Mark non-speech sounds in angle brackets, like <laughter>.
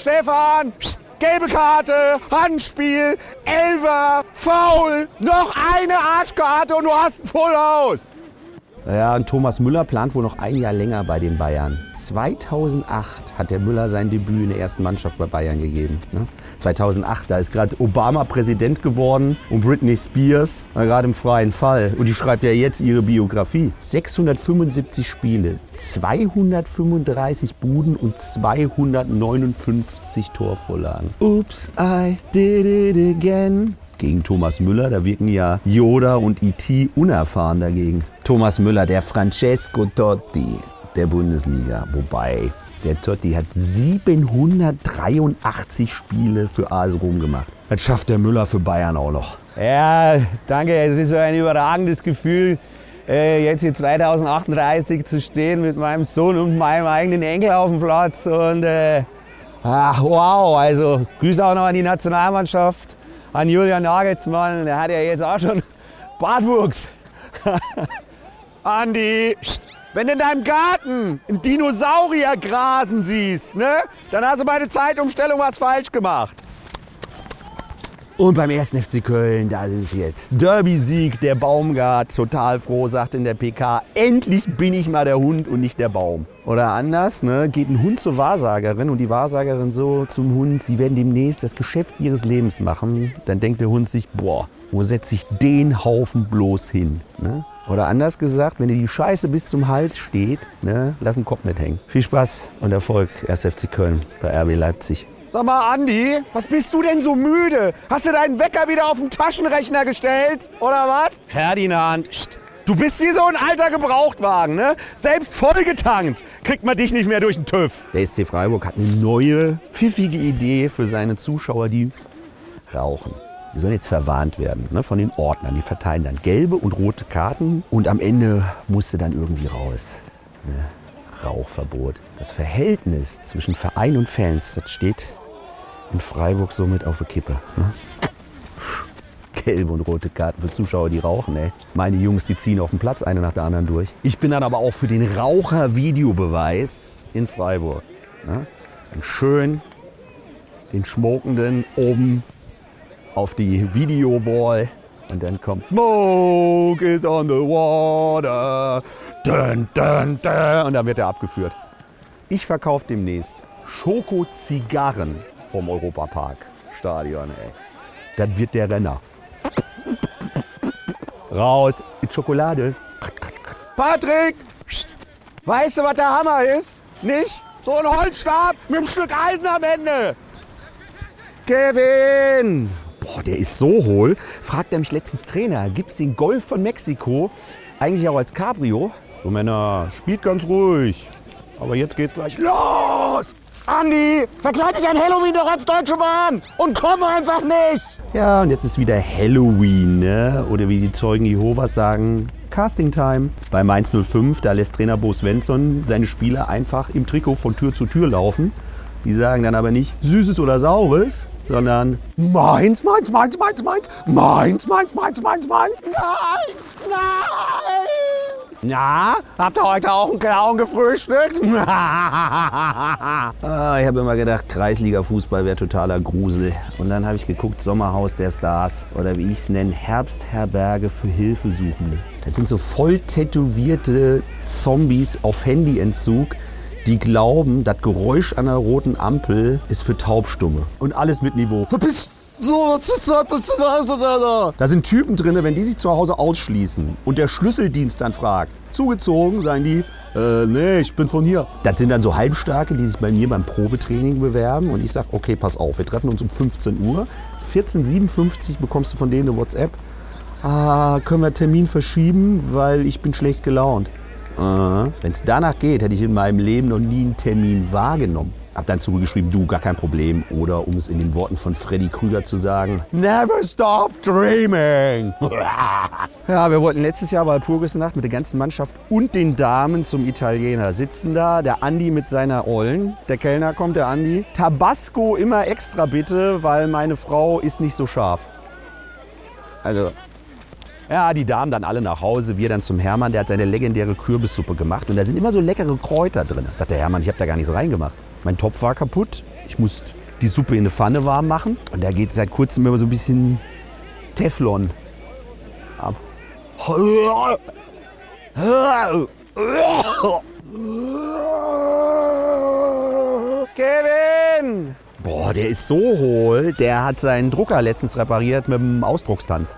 Stefan, gelbe Karte, Handspiel, Elfer, Foul, noch eine Arschkarte und du hast ein Full House. Ja, und Thomas Müller plant wohl noch ein Jahr länger bei den Bayern. 2008 hat der Müller sein Debüt in der ersten Mannschaft bei Bayern gegeben. Ne? 2008, da ist gerade Obama Präsident geworden und Britney Spears gerade im freien Fall. Und die schreibt ja jetzt ihre Biografie. 675 Spiele, 235 Buden und 259 Torvorlagen. Oops, I did it again gegen Thomas Müller. Da wirken ja Yoda und E.T. unerfahren dagegen. Thomas Müller, der Francesco Totti der Bundesliga. Wobei, der Totti hat 783 Spiele für AS Rom gemacht. Das schafft der Müller für Bayern auch noch. Ja, danke. Es ist so ein überragendes Gefühl, äh, jetzt hier 2038 zu stehen mit meinem Sohn und meinem eigenen Enkel auf dem Platz. Und äh, ach, wow, also Grüße auch noch an die Nationalmannschaft an Julian Nagelsmann. Der hat ja jetzt auch schon Bartwuchs. <laughs> Andi, wenn du in deinem Garten einen Dinosaurier grasen siehst, ne, dann hast du bei der Zeitumstellung was falsch gemacht. Und beim 1. FC Köln, da sind sie jetzt. Derby-Sieg, der Baumgart, total froh, sagt in der PK, endlich bin ich mal der Hund und nicht der Baum. Oder anders, ne, geht ein Hund zur Wahrsagerin und die Wahrsagerin so zum Hund, sie werden demnächst das Geschäft ihres Lebens machen. Dann denkt der Hund sich, boah, wo setze ich den Haufen bloß hin? Ne? Oder anders gesagt, wenn dir die Scheiße bis zum Hals steht, ne, lass den Kopf nicht hängen. Viel Spaß und Erfolg, 1. FC Köln bei RB Leipzig. Sag mal, Andi, was bist du denn so müde? Hast du deinen Wecker wieder auf den Taschenrechner gestellt? Oder was? Ferdinand, Psst. Du bist wie so ein alter Gebrauchtwagen, ne? Selbst vollgetankt kriegt man dich nicht mehr durch den TÜV. Der SC Freiburg hat eine neue, pfiffige Idee für seine Zuschauer, die rauchen. Die sollen jetzt verwarnt werden ne, von den Ordnern. Die verteilen dann gelbe und rote Karten und am Ende musste dann irgendwie raus. Ne? Rauchverbot. Das Verhältnis zwischen Verein und Fans, das steht in Freiburg somit auf der Kippe. Ne? Gelbe und rote Karten für Zuschauer, die rauchen. Ey. Meine Jungs, die ziehen auf dem Platz eine nach der anderen durch. Ich bin dann aber auch für den Raucher-Videobeweis in Freiburg. Ne? Dann schön den Schmokenden oben auf die Video-Wall. Und dann kommt Smoke is on the water. Dun, dun, dun. Und dann wird er abgeführt. Ich verkaufe demnächst Schoko-Zigarren vom Europapark-Stadion. Das wird der Renner. Raus mit Schokolade. Patrick, weißt du, was der Hammer ist? Nicht? So ein Holzstab mit einem Stück Eisen am Ende. Kevin! Boah, der ist so hohl. Fragt er mich letztens Trainer, gibt's den Golf von Mexiko eigentlich auch als Cabrio? So Männer, spielt ganz ruhig. Aber jetzt geht's gleich los! Andi, verkleid dich an Halloween doch als Deutsche Bahn und komm einfach nicht. Ja, und jetzt ist wieder Halloween, ne? Oder wie die Zeugen Jehovas sagen, Casting Time. Bei Mainz 05, da lässt Trainer Bo Svensson seine Spieler einfach im Trikot von Tür zu Tür laufen. Die sagen dann aber nicht Süßes oder Saures, sondern Mainz, Mainz, Mainz, Mainz, Mainz, Mainz, Mainz, Mainz, Mainz, Mainz. Nein, nein. Na, habt ihr heute auch einen Clown gefrühstückt? <laughs> ah, ich habe immer gedacht, Kreisliga-Fußball wäre totaler Grusel. Und dann habe ich geguckt, Sommerhaus der Stars oder wie ich es nenne, Herbstherberge für Hilfesuchende. Das sind so voll tätowierte Zombies auf Handyentzug, die glauben, das Geräusch der roten Ampel ist für Taubstumme. Und alles mit Niveau. Verpiss! So, was ist das? Was ist das? Da sind Typen drin, wenn die sich zu Hause ausschließen und der Schlüsseldienst dann fragt, zugezogen, sagen die, äh, nee, ich bin von hier. Das sind dann so Halbstarke, die sich bei mir beim Probetraining bewerben und ich sage, okay, pass auf, wir treffen uns um 15 Uhr. 14.57 bekommst du von denen eine WhatsApp. Ah, können wir Termin verschieben, weil ich bin schlecht gelaunt. Wenn es danach geht, hätte ich in meinem Leben noch nie einen Termin wahrgenommen. Hab dann zurückgeschrieben, du, gar kein Problem. Oder um es in den Worten von Freddy Krüger zu sagen, Never stop dreaming. <laughs> ja, wir wollten letztes Jahr Walpurgisnacht mit der ganzen Mannschaft und den Damen zum Italiener. Sitzen da, der Andi mit seiner Ollen. Der Kellner kommt, der Andi. Tabasco immer extra bitte, weil meine Frau ist nicht so scharf. Also, ja, die Damen dann alle nach Hause, wir dann zum Hermann, der hat seine legendäre Kürbissuppe gemacht und da sind immer so leckere Kräuter drin. Sagt der Hermann, ich habe da gar nichts reingemacht. Mein Topf war kaputt. Ich musste die Suppe in eine Pfanne warm machen. Und da geht seit kurzem immer so ein bisschen Teflon ab. Kevin! Boah, der ist so hohl. Der hat seinen Drucker letztens repariert mit dem Ausdruckstanz.